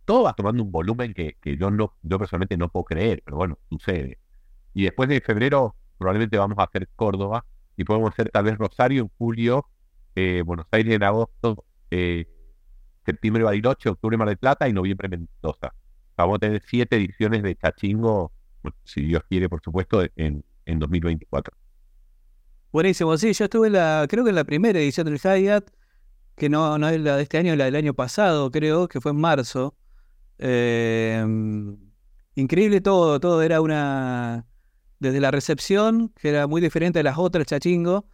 Todo va tomando un volumen que, que yo, no, yo personalmente no puedo creer, pero bueno, sucede. Y después de febrero probablemente vamos a hacer Córdoba y podemos hacer tal vez Rosario en julio, eh, Buenos Aires en agosto, eh, septiembre Bariloche, octubre Mar del Plata y noviembre Mendoza. Vamos a tener siete ediciones de Chachingo, si Dios quiere, por supuesto, en, en 2024. Buenísimo, sí, yo estuve en la, creo que en la primera edición del Hayat, que no, no es la de este año, la del año pasado, creo, que fue en marzo. Eh, increíble todo, todo era una, desde la recepción, que era muy diferente a las otras Chachingo,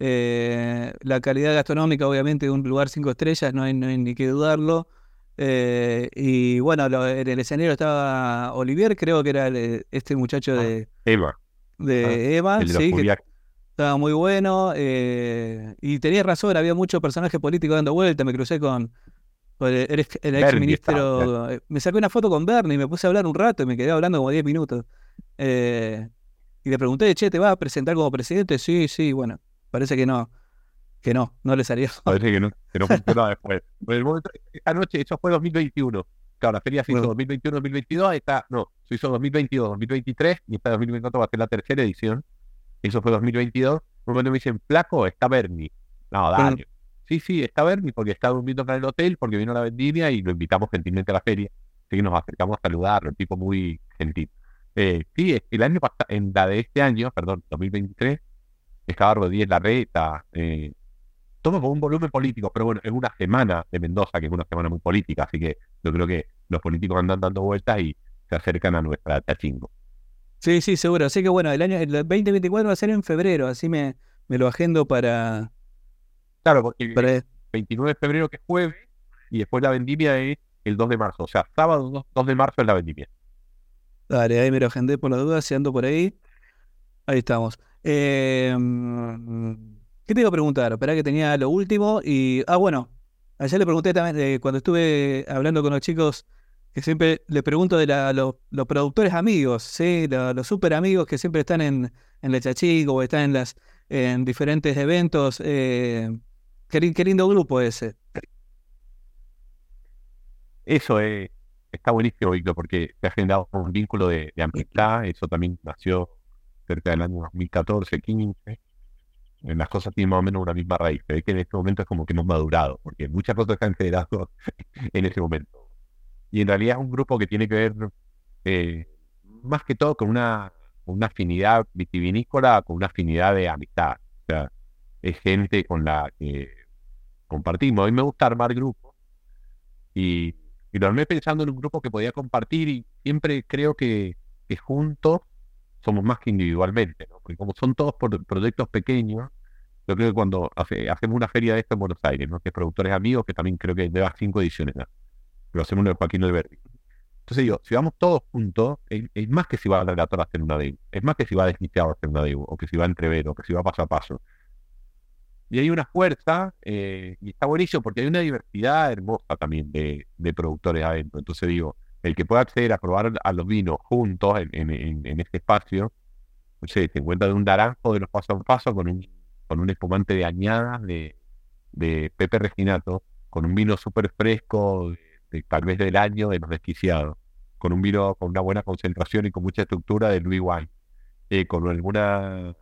eh, la calidad gastronómica, obviamente, de un lugar cinco estrellas, no hay, ni que dudarlo. Eh, y bueno, en el escenario estaba Olivier, creo que era este muchacho de ah, Eva. De ah, Eva, sí, que estaba muy bueno. Eh, y tenía razón, había muchos personajes políticos dando vuelta. Me crucé con, el, ex ministro. Me saqué una foto con Bernie y me puse a hablar un rato y me quedé hablando como 10 minutos. Y le pregunté, che, ¿te vas a presentar como presidente? Sí, sí, bueno parece que no, que no, no le salió. Parece que no, que no funcionó después. esta noche, eso fue 2021. Claro, la feria se hizo 2021-2022, está, no, se hizo 2022-2023 y esta 2024 va a ser la tercera edición. Eso fue 2022. Cuando me dicen, flaco, está Bernie. No, dale. Sí, sí, está Bernie porque está durmiendo en el hotel, porque vino a la vendimia y lo invitamos gentilmente a la feria. Así que nos acercamos a saludarlo, un tipo muy gentil. Eh, sí, el año pasado, en la de este año, perdón, 2023, estaba Rodríguez Larreta, eh, todo con un volumen político, pero bueno, es una semana de Mendoza, que es una semana muy política, así que yo creo que los políticos andan dando vueltas y se acercan a nuestra tachingo. Sí, sí, seguro. Así que bueno, el año el 2024 va a ser en febrero, así me, me lo agendo para. Claro, porque el 29 de febrero que es jueves y después la vendimia es el 2 de marzo. O sea, sábado 2, de marzo es la vendimia. Dale, ahí me lo agendé por la duda, si ando por ahí. Ahí estamos. Eh, ¿Qué te iba a preguntar? Espera que tenía lo último y... Ah, bueno, ayer le pregunté también, cuando estuve hablando con los chicos, que siempre le pregunto de los, productores amigos, ¿sí? Los, super amigos que siempre están en, en la Chachico o están en, las, en diferentes eventos. Eh, qué, lindo grupo ese. Eso es, está buenísimo, Víctor, porque se ha generado un vínculo de, amistad. Eso también nació cerca del año 2014, 15, las cosas tienen más o menos una misma raíz. Se ve que en este momento es como que hemos madurado, porque muchas cosas se han generado en ese momento. Y en realidad es un grupo que tiene que ver eh, más que todo con una, una afinidad vitivinícola, con una afinidad de amistad. O sea, es gente con la que compartimos. A mí me gusta armar grupos y, y lo armé pensando en un grupo que podía compartir y siempre creo que, juntos somos más que individualmente, ¿no? Porque como son todos proyectos pequeños, yo creo que cuando hacemos una feria de esto en Buenos Aires, ¿no? Que es Productores Amigos, que también creo que lleva cinco ediciones, ¿no? Pero hacemos uno de Joaquín Alberti. Entonces digo, si vamos todos juntos, es, más que si va a relator a hacer una DEU, es más que si va a desmitear a hacer una DEU, o que si va a entrever, o que si va paso a paso. Y hay una fuerza, eh, y está buenísimo porque hay una diversidad hermosa también de, de productores adentro. Entonces digo, el que pueda acceder a probar a los vinos juntos en, este espacio, no sé, se encuentra de un naranjo de los paso a paso con un, con un espumante de añadas de, de Pepe Reginato, con un vino súper fresco, tal vez del año de los desquiciados, con un vino con una buena concentración y con mucha estructura de Louis Wine, eh, con alguna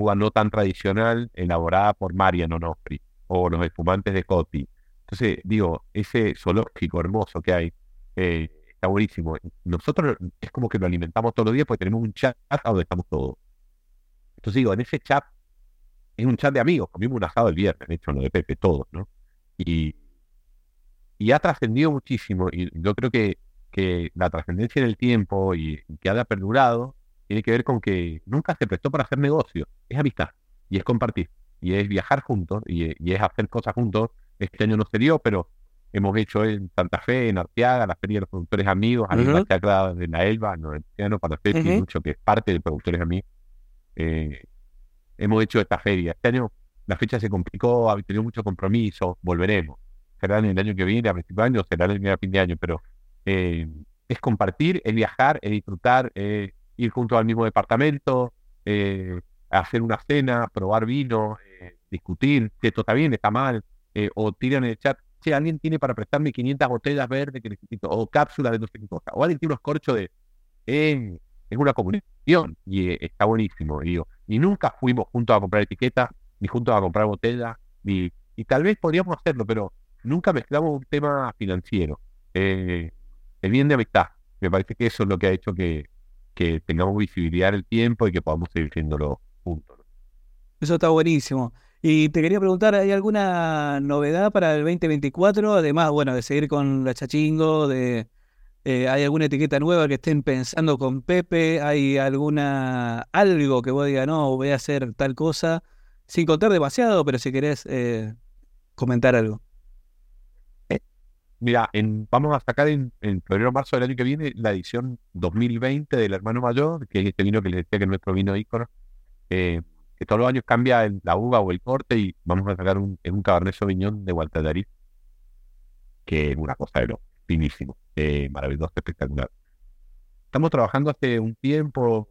uva no tan tradicional elaborada por Mariano Onofri, o los espumantes de Coti. Entonces, digo, ese zoológico hermoso que hay, eh, está buenísimo. Nosotros es como que lo alimentamos todos los días porque tenemos un chat donde estamos todos. Entonces digo, en ese chat es un chat de amigos, comimos un asado el viernes, de hecho, lo de Pepe, todos, ¿no? Y, y ha trascendido muchísimo y yo creo que, que la trascendencia en el tiempo y, que ha perdurado tiene que ver con que nunca se prestó para hacer negocio, es amistad y es compartir y es viajar juntos y, y es hacer cosas juntos. Este año no se dio, pero hemos hecho en Santa Fe, en Arteaga, la Feria de los Productores Amigos, a uh -huh. de la Elba, no para Fe, mucho que es parte de Productores Amigos. Eh, hemos hecho esta feria. Este año la fecha se complicó, ha tenido mucho compromiso, volveremos. Será en el año que viene, a principios de año, será en el fin de año, pero eh, es compartir, es viajar, es disfrutar, es ir juntos al mismo departamento, eh, hacer una cena, probar vino, discutir si esto está bien, está mal, o tiran en el chat si alguien tiene para prestarme 500 botellas verdes que necesito, o cápsulas de no sé qué cosa, o alguien tiene unos corchos de... Eh, es una comunicación y eh, está buenísimo. Y, y nunca fuimos juntos a comprar etiquetas, ni juntos a comprar botellas, ni, y tal vez podríamos hacerlo, pero nunca mezclamos un tema financiero. Eh, el bien de amistad. Me parece que eso es lo que ha hecho que, que tengamos visibilidad el tiempo y que podamos seguir haciéndolo juntos. Eso está buenísimo. Y te quería preguntar, ¿hay alguna novedad para el 2024? Además, bueno, de seguir con la Chachingo, de eh, ¿hay alguna etiqueta nueva que estén pensando con Pepe? ¿Hay alguna algo que vos digas, no, voy a hacer tal cosa? Sin contar demasiado, pero si querés eh, comentar algo. Eh, mira, en, vamos a sacar en, febrero o marzo del año que viene la edición 2020 del Hermano Mayor, que es este vino que les decía que es nuestro vino ícono que todos los años cambia la uva o el corte y vamos a sacar un, un Cabernet Sauvignon de Gualtadarí, que es una cosa de lo finísimo, eh, maravilloso, espectacular. Estamos trabajando hace un tiempo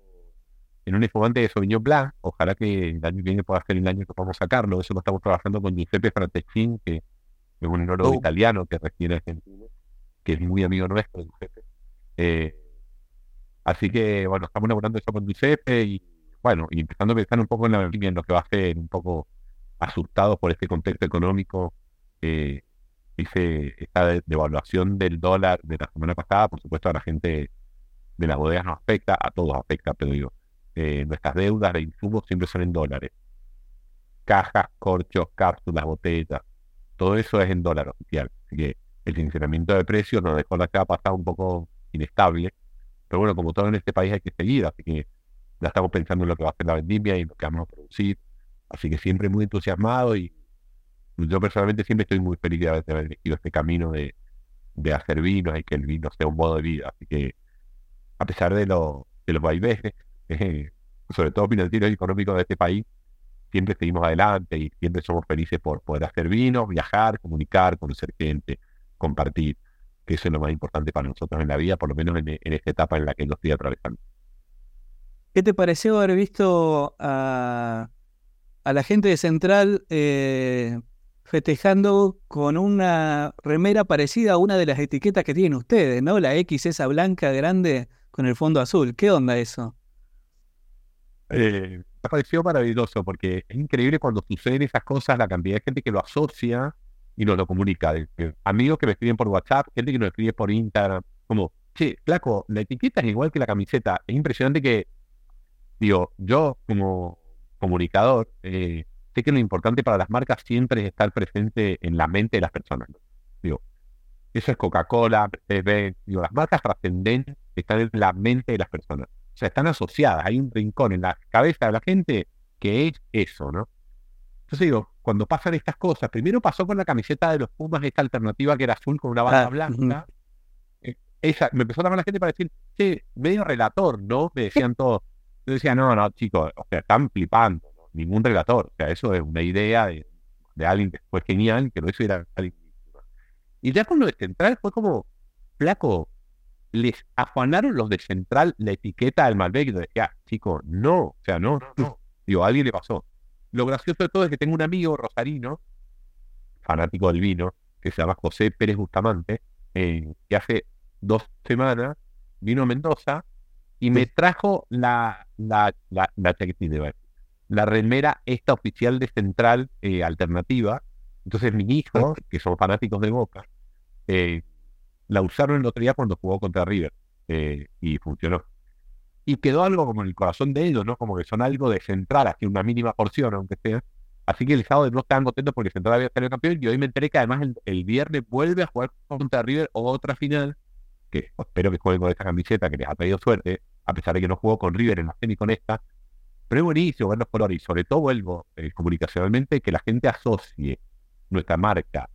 en un espumante de Sauvignon Blanc, ojalá que el año que viene pueda ser el año que podamos sacarlo, eso lo estamos trabajando con Giuseppe Frateschin, que es un enólogo oh. italiano que reside en Argentina, que es muy amigo nuestro, Giuseppe. Eh, así que, bueno, estamos elaborando eso con Giuseppe y bueno, y empezando a pensar un poco en, la, en lo que va a ser, un poco asustados por este contexto económico, eh, dice esta devaluación del dólar de la semana pasada, por supuesto a la gente de las bodegas nos afecta, a todos afecta, pero digo, eh, nuestras deudas de insumos siempre son en dólares. Cajas, corchos, cápsulas, botellas, todo eso es en dólar oficial. Así que el sinceramiento de precios nos dejó la pasada un poco inestable, pero bueno, como todo en este país hay que seguir, así que ya estamos pensando en lo que va a hacer la vendimia y lo que vamos a producir. Así que siempre muy entusiasmado y yo personalmente siempre estoy muy feliz de haber elegido este camino de, de hacer vinos y que el vino sea un modo de vida. Así que a pesar de, lo, de los vaivenes, eh, sobre todo financieros y económicos de este país, siempre seguimos adelante y siempre somos felices por poder hacer vinos, viajar, comunicar, conocer gente, compartir, eso es lo más importante para nosotros en la vida, por lo menos en, esta etapa en la que lo estoy atravesando. ¿Qué te pareció haber visto a, la gente de Central eh, festejando con una remera parecida a una de las etiquetas que tienen ustedes, ¿no? La X esa blanca grande con el fondo azul. ¿Qué onda eso? Eh, me pareció maravilloso porque es increíble cuando suceden esas cosas, la cantidad de gente que lo asocia y nos lo comunica. amigos que me escriben por WhatsApp, gente que nos escribe por Instagram, como, che, flaco, la etiqueta es igual que la camiseta. Es impresionante que Digo, yo como comunicador, eh, sé que lo importante para las marcas siempre es estar presente en la mente de las personas. Digo, eso es Coca-Cola, digo, las marcas trascendentes están en la mente de las personas. O sea, están asociadas, hay un rincón en la cabeza de la gente que es eso, ¿no? Entonces digo, cuando pasan estas cosas, primero pasó con la camiseta de los Pumas, esta alternativa que era azul con una banda ah, blanca. Eh, esa, me empezó a llamar la gente para decir, che, medio relator, ¿no? Me decían todos. Yo decía, no, no, chicos, o sea, están flipando, ningún relator. O sea, eso es una idea de, alguien que fue genial, que lo hizo era alguien. Y ya con lo de Central fue como, flaco, les afanaron los de Central la etiqueta del Malbec y yo decía, chicos, no, o sea, no, no, no. Digo, a alguien le pasó. Lo gracioso de todo es que tengo un amigo rosarino, fanático del vino, que se llama José Pérez Bustamante, eh, que hace dos semanas vino a Mendoza y me trajo la, la, la, la, la remera esta oficial de Central eh, Alternativa. Entonces mis hijos, que son fanáticos de Boca, eh, la usaron el otro día cuando jugó contra River eh, y funcionó. Y quedó algo como en el corazón de ellos, ¿no? Como que son algo de Central, así una mínima porción, aunque sea. Así que el sábado no estaban contentos porque Central había salido campeón y hoy me enteré que además el, viernes vuelve a jugar contra River o otra final que espero que jueguen con esta camiseta que les ha traído suerte, a pesar de que no jugó con River en la semi con esta. Pero es buenísimo ver los colores y sobre todo vuelvo eh, comunicacionalmente que la gente asocie nuestra marca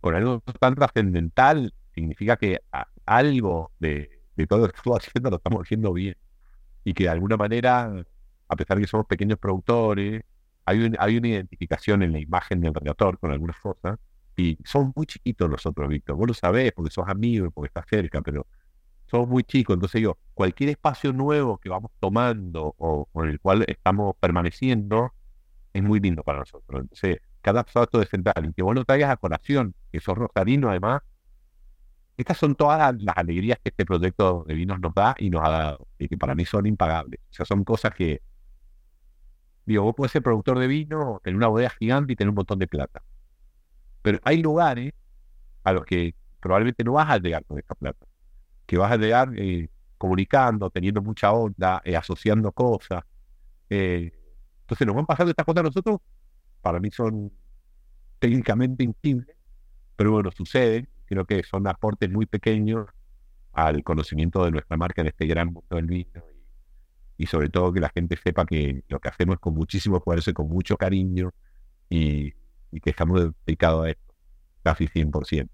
con algo tan trascendental significa que algo de, todo lo que estamos haciendo lo estamos haciendo bien y que de alguna manera, a pesar de que somos pequeños productores, hay, hay una identificación en la imagen del relator con algunas cosas y son muy chiquitos nosotros, Víctor. Vos lo sabés porque sos amigo y porque estás cerca, pero somos muy chicos. Entonces yo, cualquier espacio nuevo que vamos tomando o, en el cual estamos permaneciendo es muy lindo para nosotros. Entonces, ha esto de central y que vos lo traigas a colación, que sos rosarino además, estas son todas las alegrías que este proyecto de vinos nos da y nos ha dado, y que para mí son impagables. O sea, son cosas que, digo, vos puedes ser productor de vino, tener una bodega gigante y tener un montón de plata. Pero hay lugares a los que probablemente no vas a llegar con esta plata, que vas a llegar eh, comunicando, teniendo mucha onda, eh, asociando cosas. Eh, entonces nos van pasando estas cosas a nosotros, para mí son técnicamente imposibles, pero bueno, suceden creo que son aportes muy pequeños al conocimiento de nuestra marca en este gran mundo del vino y, sobre todo que la gente sepa que lo que hacemos con muchísimo esfuerzo y con mucho cariño y, que estamos dedicados a esto, casi 100%.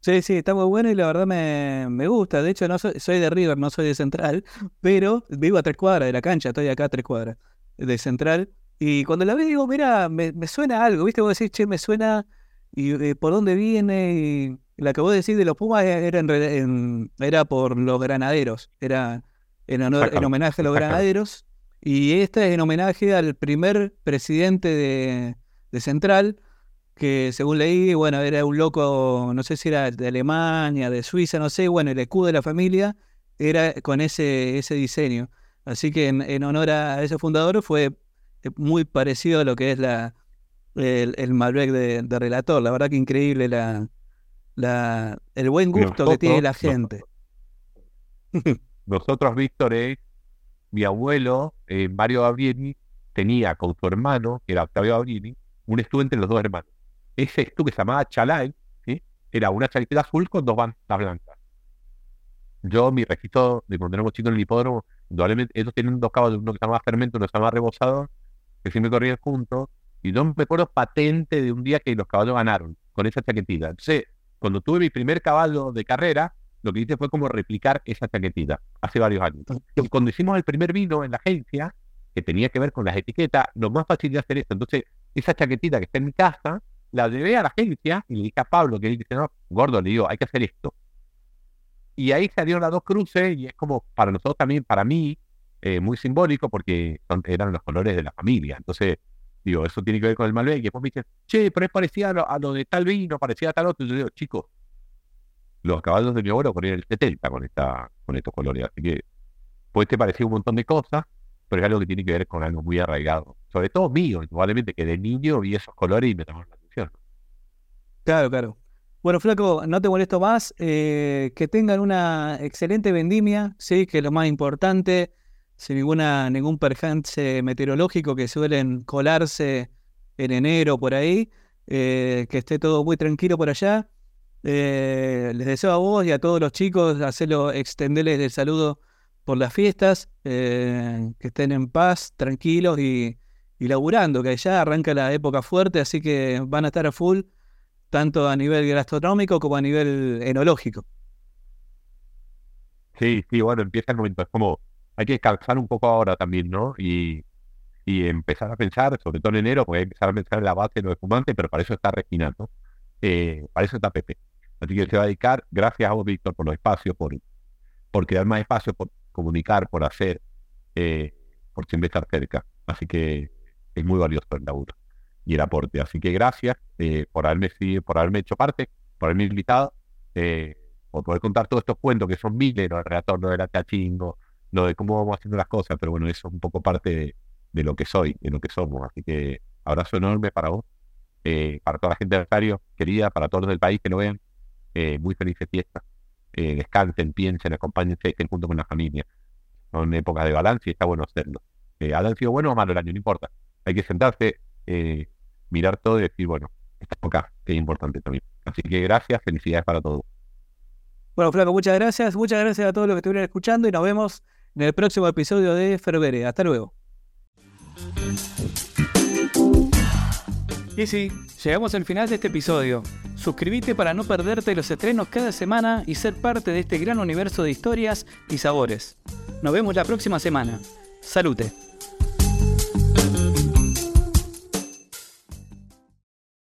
Sí, sí, está muy bueno y la verdad me, gusta. De hecho, no soy, soy, de River, no soy de Central, pero vivo a tres cuadras de la cancha, estoy acá a tres cuadras de Central. Y cuando la veo digo, mira, me, suena algo, ¿viste? Vos decís, che, me suena, y eh, por dónde viene, y la que vos decís de los Pumas era, era por los granaderos, era en, en homenaje a los granaderos. Y esta es en homenaje al primer presidente de, Central, que según leí, bueno, era un loco, no sé si era de Alemania, de Suiza, no sé, bueno, el escudo de la familia era con ese, ese diseño. Así que en, honor a ese fundador fue muy parecido a lo que es la, el, Malbec de, de relator. La verdad que increíble la, el buen gusto que tiene la gente. Nosotros, Víctor, mi abuelo, eh, Mario Gabrieli, tenía con su hermano, que era Octavio Gabrieli, un estudio entre los dos hermanos. Ese estudio que se llamaba Chalai, era una chaletera azul con dos bandas blancas. Yo, mi registro de cuando éramos chicos en el hipódromo, indudablemente, ellos tienen dos caballos, uno que se llama fermento, uno que se llama rebosado, que siempre corrían juntos, y yo me acuerdo patente de un día que los caballos ganaron con esa chaquetita. Entonces, cuando tuve mi primer caballo de carrera, lo que hice fue como replicar esa chaquetita hace varios años. Y cuando hicimos el primer vino en la agencia, que tenía que ver con las etiquetas, lo más fácil de hacer esto. Entonces, esa chaquetita que está en mi casa, la llevé a la agencia y le dije a Pablo, que él dice, no, gordo, le digo, hay que hacer esto. Y ahí salieron las dos cruces y es como para nosotros también, para mí, eh, muy simbólico porque eran los colores de la familia. Entonces, Digo, eso tiene que ver con el Malbec. Y después me dicen, che, pero es parecido a lo, de tal vino, parecía a tal otro. Y yo digo, chicos, los caballos de mi abuelo ponían el 70 con, esta, con estos colores. Así que puede te parecer un montón de cosas, pero es algo que tiene que ver con algo muy arraigado. Sobre todo mío, probablemente que de niño vi esos colores y me llamaron la atención. Claro, claro. Bueno, Flaco, no te molesto más. Eh, que tengan una excelente vendimia, sí, que es lo más importante sin ninguna, ningún percance meteorológico que suelen colarse en enero por ahí. Eh, que esté todo muy tranquilo por allá. Eh, les deseo a vos y a todos los chicos hacerlo, extenderles el saludo por las fiestas, eh, que estén en paz, tranquilos y, y laburando, que ya arranca la época fuerte, así que van a estar a full, tanto a nivel gastronómico como a nivel enológico. Sí, sí, bueno, empieza el momento, es como hay que descansar un poco ahora también, ¿no? Y, empezar a pensar, sobre todo en enero, pues empezar a pensar en la base de los espumantes, pero para eso está Regina, ¿no? Eh, para eso está Pepe. Así que se va a dedicar, gracias a vos, Víctor, por los espacios, por, por crear más espacio, por comunicar, por hacer, eh, por siempre estar cerca. Así que es muy valioso el laburo y el aporte. Así que gracias eh, por haberme por haberme hecho parte, por haberme invitado, por poder contar todos estos cuentos que son miles, el retorno de la cachingo, lo de cómo vamos haciendo las cosas, pero bueno, eso es un poco parte de, lo que soy, de lo que somos. Así que abrazo enorme para vos, eh, para toda la gente de Rosario, querida, para todos los del país que lo vean. Eh, muy felices fiestas. Eh, descansen, piensen, acompáñense, estén junto con la familia. Son épocas de balance y está bueno hacerlo. Eh, ¿Han sido bueno o malo el año? No importa. Hay que sentarse, mirar todo y decir, bueno, esta época es importante también. Así que gracias, felicidades para todos. Bueno, Flaco, muchas gracias. Muchas gracias a todos los que estuvieron escuchando y nos vemos en el próximo episodio de Ferbere. Hasta luego. Y sí, llegamos al final de este episodio. Suscríbete para no perderte los estrenos cada semana y ser parte de este gran universo de historias y sabores. Nos vemos la próxima semana. Salute.